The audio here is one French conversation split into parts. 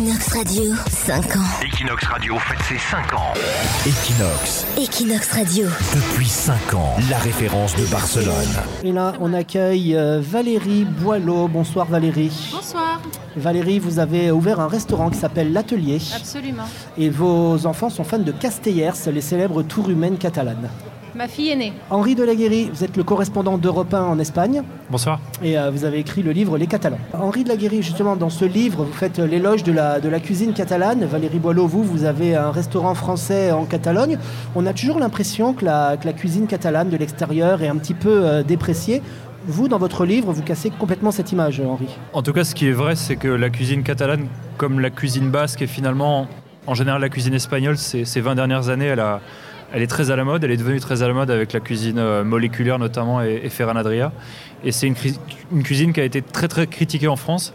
Equinox Radio, 5 ans. Equinox Radio fête ses 5 ans. Equinox, Equinox Radio, depuis 5 ans, la référence de Barcelone. Et là, on accueille euh, Valérie Boileau. Bonsoir Valérie. Bonsoir, Valérie, vous avez ouvert un restaurant qui s'appelle L'Atelier. absolument. Et vos enfants sont fans de Castellers, les célèbres tours humaines catalanes. Ma fille est née. Henri Delaguéry, vous êtes le correspondant d'Europe 1 en Espagne. Bonsoir. Et euh, vous avez écrit le livre Les Catalans. Henri Delaguéry, justement, dans ce livre, vous faites euh, l'éloge de la, de la cuisine catalane. Valérie Boileau, vous, vous avez un restaurant français en Catalogne. On a toujours l'impression que la, que la cuisine catalane de l'extérieur est un petit peu euh, dépréciée. Vous, dans votre livre, vous cassez complètement cette image, Henri. En tout cas, ce qui est vrai, c'est que la cuisine catalane, comme la cuisine basque, et finalement, en général, la cuisine espagnole, ces, ces 20 dernières années, elle, a, elle est très à la mode. Elle est devenue très à la mode avec la cuisine euh, moléculaire, notamment, et, et Ferran Adria. Et c'est une, cuisine qui a été très, très critiquée en France,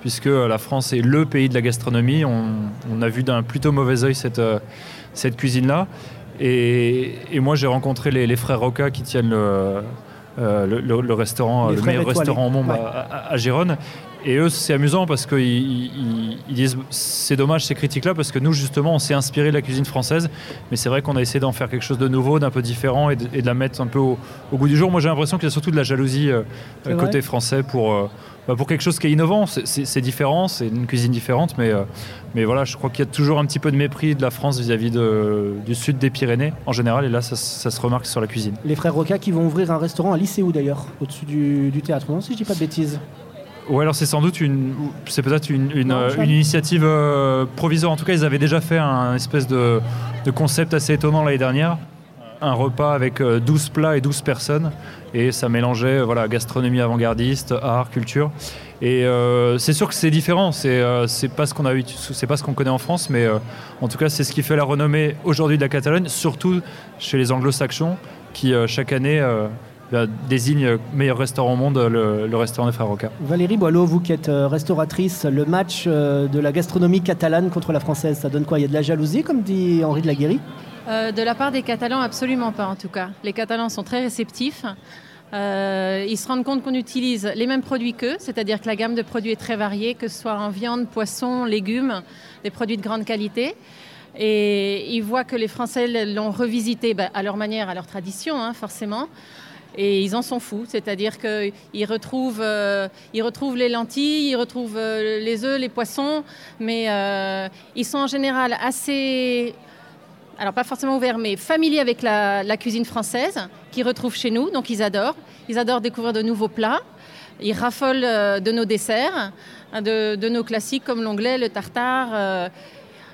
puisque euh, la France est le pays de la gastronomie. On, on a vu d'un plutôt mauvais œil cette, euh, cette cuisine-là. Et, et moi, j'ai rencontré les, les frères Roca qui tiennent le, le, le- le restaurant, Les le meilleur étoilés. restaurant au monde Ouais. à, à- à Gérone. Et eux, c'est amusant parce qu'ils ils- ils disent c'est dommage ces critiques-là parce que nous, justement, on s'est inspiré de la cuisine française. Mais c'est vrai qu'on a essayé d'en faire quelque chose de nouveau, d'un peu différent et de, et de la mettre un peu au, au goût du jour. Moi, j'ai l'impression qu'il y a surtout de la jalousie euh, côté français pour, euh, bah, pour quelque chose qui est innovant. C'est- différent, c'est une cuisine différente. Mais, euh, mais voilà, je crois qu'il y a toujours un petit peu de mépris de la France vis-à-vis du sud des Pyrénées en général. Et là, ça, ça se remarque sur la cuisine. Les frères Roca qui vont ouvrir un restaurant à Lycéo d'ailleurs, au-dessus du, du théâtre. Non, si je dis pas de bêtises. Ouais, alors c'est sans doute une, c'est peut-être une, une, Non, euh, une initiative euh, provisoire. En tout cas, ils avaient déjà fait un espèce de, de concept assez étonnant l'année dernière. Un repas avec euh, 12 plats et 12 personnes. Et ça mélangeait euh, voilà, gastronomie avant-gardiste, art, culture. Et euh, c'est sûr que c'est différent. C'est euh, pas ce qu'on a eu, c'est pas ce qu'on connaît en France, mais euh, en tout cas, c'est ce qui fait la renommée aujourd'hui de la Catalogne, surtout chez les Anglo-Saxons, qui euh, chaque année bah, euh, meilleur restaurant au monde, le, le restaurant des Frères Roca. Valérie Boileau, vous qui êtes euh, restauratrice, le match euh, de la gastronomie catalane contre la française, ça donne quoi? Il y a de la jalousie, comme dit Henri de la Guéry Euh, de la part des Catalans, absolument pas en tout cas. Les Catalans sont très réceptifs. Euh, ils se rendent compte qu'on utilise les mêmes produits qu'eux, c'est-à-dire que la gamme de produits est très variée, que ce soit en viande, poisson, légumes, des produits de grande qualité. Et ils voient que les Français l'ont revisité ben, à leur manière, à leur tradition, hein, forcément. Et ils en sont fous, c'est-à-dire qu'ils retrouvent, euh, retrouvent les lentilles, ils retrouvent euh, les œufs, les poissons, mais euh, ils sont en général assez alors pas forcément ouverts, mais familiers avec la, cuisine française, qu'ils retrouvent chez nous, donc ils adorent. Ils adorent découvrir de nouveaux plats. Ils raffolent de nos desserts, hein, de, de nos classiques comme l'onglet, le tartare.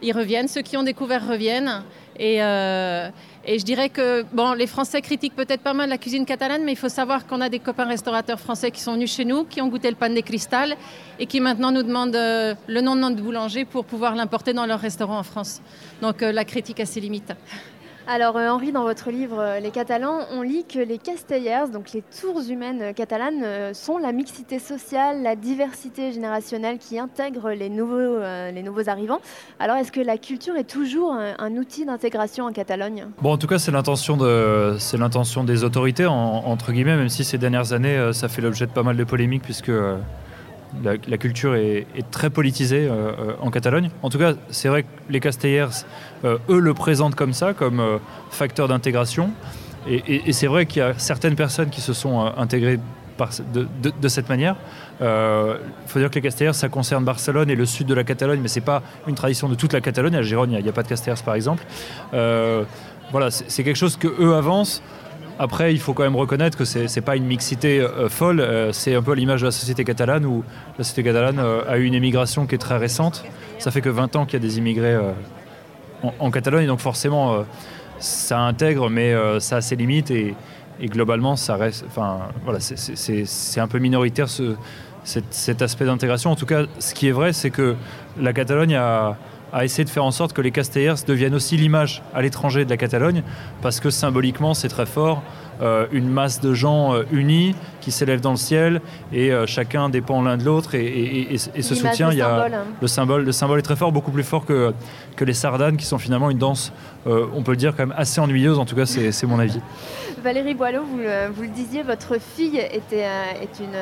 ils reviennent, ceux qui ont découvert reviennent. Et, euh, et je dirais que les Français critiquent peut-être pas mal la cuisine catalane, mais il faut savoir qu'on a des copains restaurateurs français qui sont venus chez nous, qui ont goûté le pan de cristal et qui maintenant nous demandent euh, le nom de notre boulanger pour pouvoir l'importer dans leur restaurant en France. Donc euh, la critique a ses limites. Alors euh, Henri, dans votre livre euh, Les Catalans, on lit que les castellers, donc les tours humaines euh, catalanes, sont la mixité sociale, la diversité générationnelle qui intègre les nouveaux, arrivants. Alors est-ce que la culture est toujours un, outil d'intégration en Catalogne? Bon, en tout cas, c'est l'intention des autorités en- entre guillemets, même si ces dernières années, ça fait l'objet de pas mal de polémiques puisque la, culture est, très politisée euh, euh, en Catalogne. En tout cas, c'est vrai que les Castellers, euh, eux, le présentent comme ça, comme facteur d'intégration. Et, c'est vrai qu'il y a certaines personnes qui se sont intégrées ce- de, cette manière. Il faut dire que les Castellers, ça concerne Barcelone et le sud de la Catalogne, mais c'est pas une tradition de toute la Catalogne. À Gérone, il n'y a, a pas de Castellers, par exemple. Voilà, c'est c'est quelque chose que eux avancent. Après, il faut quand même reconnaître que c'est n'est pas une mixité euh, folle. euh, c'est un peu l'image de la société catalane où la société catalane euh, a eu une émigration qui est très récente. Ça fait que 20 ans qu'il y a des immigrés en, Catalogne. Donc forcément, ça intègre, mais ça a ses limites. Et, globalement, ça reste. Enfin, voilà, c'est- un peu minoritaire ce, cet, cet aspect d'intégration. En tout cas, ce qui est vrai, c'est que la Catalogne a, a essayé de faire en sorte que les Castellers deviennent aussi l'image à l'étranger de la Catalogne, parce que symboliquement, c'est très fort. Euh, une masse de gens euh, unis qui s'élèvent dans le ciel et euh, chacun dépend l'un de l'autre et, et- et- et ce soutien, le il y a symbole, hein. le symbole, le symbole est très fort, beaucoup plus fort que, que les sardanes qui sont finalement une danse, euh, on peut le dire quand même assez ennuyeuse. En tout cas, c'est c'est mon avis. Valérie Boileau, vous le, vous le disiez, votre fille était, euh, est une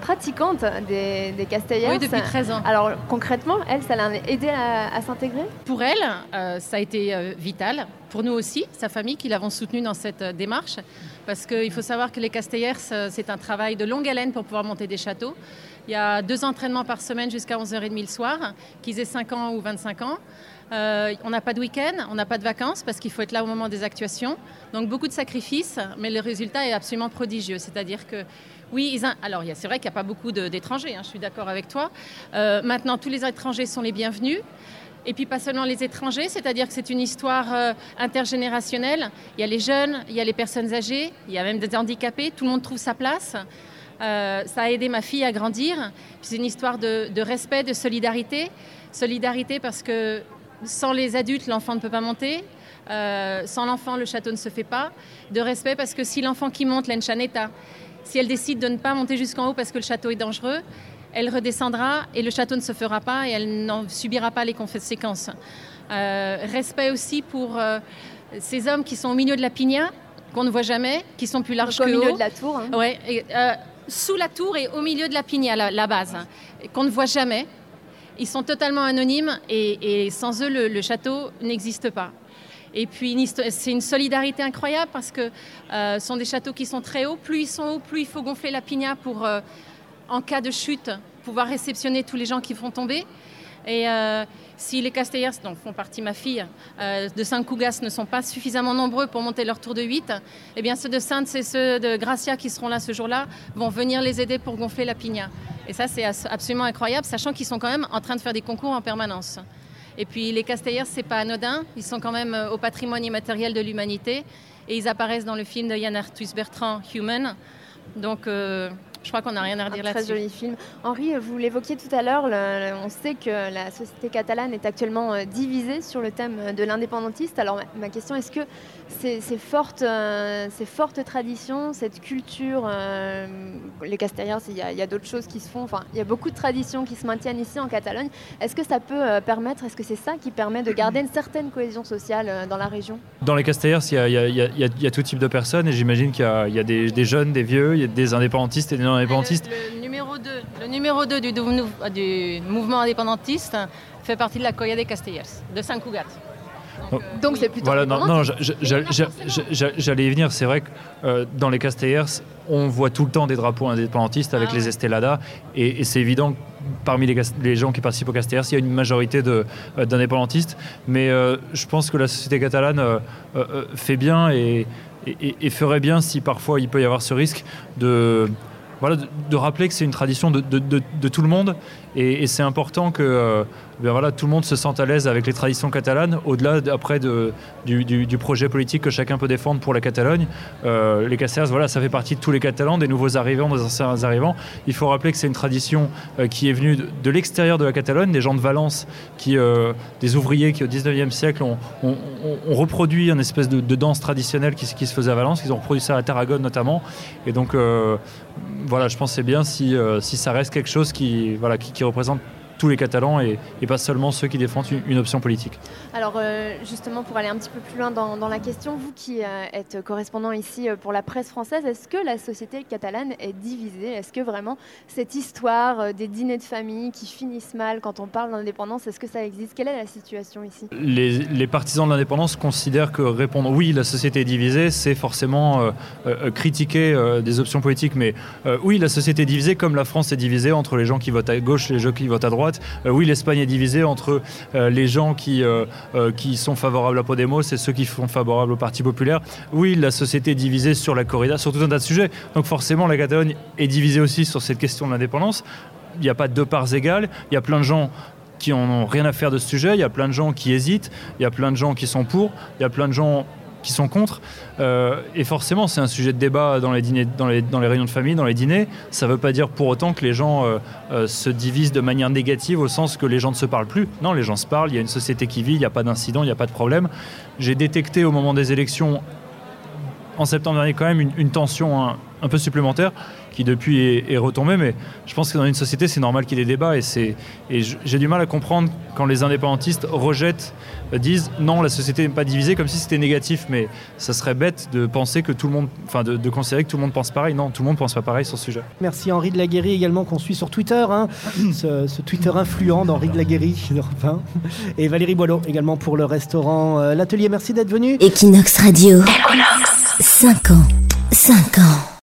pratiquante des, des Castellers. Oui, depuis 13 ans. Alors concrètement, elle, ça l'a aidé à, à s'intégrer? Pour elle, euh, ça a été euh, vital. Pour nous aussi, sa famille, qui l'avons soutenue dans cette euh, démarche. Parce qu'il faut savoir que les Castellers, euh, c'est un travail de longue haleine pour pouvoir monter des châteaux. Il y a deux entraînements par semaine jusqu'à 11h30 le soir, qu'ils aient 5 ans ou 25 ans. Euh, on n'a pas de week-end, on n'a pas de vacances parce qu'il faut être là au moment des actuations. Donc beaucoup de sacrifices, mais le résultat est absolument prodigieux. C'est-à-dire que oui, ils alors c'est vrai qu'il n'y a pas beaucoup d'étrangers, hein, je suis d'accord avec toi. Maintenant, tous les étrangers sont les bienvenus. Et puis pas seulement les étrangers, c'est-à-dire que c'est une histoire euh, intergénérationnelle. Il y a les jeunes, il y a les personnes âgées, il y a même des handicapés, tout le monde trouve sa place. Euh, ça a aidé ma fille à grandir. C'est une histoire de, de respect, de solidarité. Solidarité parce que sans les adultes, l'enfant ne peut pas monter. Euh, sans l'enfant, le château ne se fait pas. De respect parce que si l'enfant qui monte, l'enchaneta, si elle décide de ne pas monter jusqu'en haut parce que le château est dangereux, elle redescendra et le château ne se fera pas et elle n'en subira pas les conséquences. Euh, respect aussi pour euh, ces hommes qui sont au milieu de la pigna, qu'on ne voit jamais, qui sont plus larges Donc, au que milieu haut. de la tour. hein. Ouais, et, euh, sous la tour et au milieu de la pigna, la, la base, hein, qu'on ne voit jamais. Ils sont totalement anonymes et, et sans eux, le, le château n'existe pas. Et puis, c'est une solidarité incroyable parce que ce sont des châteaux qui sont très hauts. Plus ils sont hauts, plus il faut gonfler la pigna pour, en cas de chute, pouvoir réceptionner tous les gens qui vont tomber. Et euh, si les Castellers, dont font partie ma fille, euh, de Saint-Cougas ne sont pas suffisamment nombreux pour monter leur tour de 8, eh bien ceux de Sainte et ceux de Gracia qui seront là ce jour-là vont venir les aider pour gonfler la pigna. Et ça, c'est absolument incroyable, sachant qu'ils sont quand même en train de faire des concours en permanence. Et puis les Castellers, c'est pas anodin, ils sont quand même euh, au patrimoine immatériel de l'humanité et ils apparaissent dans le film de Yann Arthus Bertrand, Human. Donc je crois qu'on n'a rien à Un redire très là-dessus. joli film. Henri, vous l'évoquiez tout à l'heure, on sait que la société catalane est actuellement euh, divisée sur le thème de l'indépendantiste. Alors ma, ma question, est-ce que ces, ces fortes, euh, ces fortes traditions, cette culture, euh, les Castellers, il y a, d'autres choses qui se font, enfin il y a beaucoup de traditions qui se maintiennent ici en Catalogne. Est-ce que ça peut euh, permettre, est-ce que c'est ça qui permet de garder une certaine cohésion sociale euh, dans la région? Dans les Castellers, il y a, y y y tout type de personnes et j'imagine qu'il y a, il y a des, des jeunes, des vieux, il y a des indépendantistes et des non-indépendantistes. Le, le numéro 2, le numéro 2 du, mouvement indépendantiste fait partie de la Coya des Castellers, de Saint Cugat. Oh. Donc c'est plutôt Voilà, non, non, indépendantiste. j'allais y venir. C'est vrai que euh, dans les Castellers, on voit tout le temps des drapeaux indépendantistes avec Ah les. Esteladas, et, et c'est évident que parmi les, gens qui participent aux Castellers, il y a une majorité euh, d'indépendantistes. Mais euh, je pense que la société catalane euh, euh, euh, fait bien et, et- et- et ferait bien si parfois il peut y avoir ce risque de. Voilà, de, rappeler que c'est une tradition de, tout le monde et, et c'est important que euh, ben voilà, tout le monde se sente à l'aise avec les traditions catalanes, au-delà après du, projet politique que chacun peut défendre pour la Catalogne. Euh, les Castellers, voilà, ça fait partie de tous les Catalans, des nouveaux arrivants, des anciens arrivants. Il faut rappeler que c'est une tradition euh, qui est venue de, l'extérieur de la Catalogne, des gens de Valence, qui, euh, des ouvriers qui au 19e siècle ont, reproduit une espèce de, danse traditionnelle qui, se- faisait à Valence. Ils ont reproduit ça à Tarragone notamment. Et donc, voilà, je pense c'est bien si, ça reste quelque chose qui représente tous les Catalans et, et pas seulement ceux qui défendent une, une option politique. Alors euh, justement, pour aller un petit peu plus loin dans, dans la question, vous qui euh, êtes correspondant ici euh, pour la presse française, est-ce que la société catalane est divisée? Est-ce que vraiment cette histoire des dîners de famille qui finissent mal quand on parle d'indépendance, est-ce que ça existe? Quelle est la situation ici? Les, les partisans de l'indépendance considèrent que répondre oui, la société est divisée, c'est forcément euh, critiquer des options politiques. Mais oui, la société est divisée comme la France est divisée entre les gens qui votent à gauche et les gens qui votent à droite. Euh, oui, l'Espagne est divisée entre euh, les gens qui, euh, qui sont favorables à Podemos et ceux qui sont favorables au Parti populaire. Oui, la société est divisée sur la corrida, sur tout un tas de sujets. Donc forcément, la Catalogne est divisée aussi sur cette question de l'indépendance. Il n'y a pas deux parts égales. Il y a plein de gens qui en ont rien à faire de ce sujet. Il y a plein de gens qui hésitent. Il y a plein de gens qui sont pour. Il y a plein de gens qui sont contre. Euh, et forcément, c'est un sujet de débat dans les, réunions de famille, dans les dîners. Ça ne veut pas dire pour autant que les gens euh, euh, se divisent de manière négative au sens que les gens ne se parlent plus. Non, les gens se parlent. Il y a une société qui vit. Il n'y a pas d'incident. Il n'y a pas de problème. J'ai détecté au moment des élections en septembre dernier quand même une, une tension un, un peu supplémentaire qui depuis est, est retombée. Mais je pense que dans une société, c'est normal qu'il y ait des débats. Et, c'est- et j'ai du mal à comprendre quand les indépendantistes rejettent, euh, disent non, la société n'est pas divisée, comme si c'était négatif. Mais ça serait bête de penser que tout le monde, enfin de, de considérer que tout le monde pense pareil. Non, tout le monde pense pas pareil sur ce sujet. Merci Henri de la Guéry également qu'on suit sur Twitter, hein, ce, ce Twitter influent d'Henri de la Guéry d'Europe 1. et Valérie Boileau également pour le restaurant euh, L'Atelier. Merci d'être venu. Equinox Radio. 5 ans. 5 ans.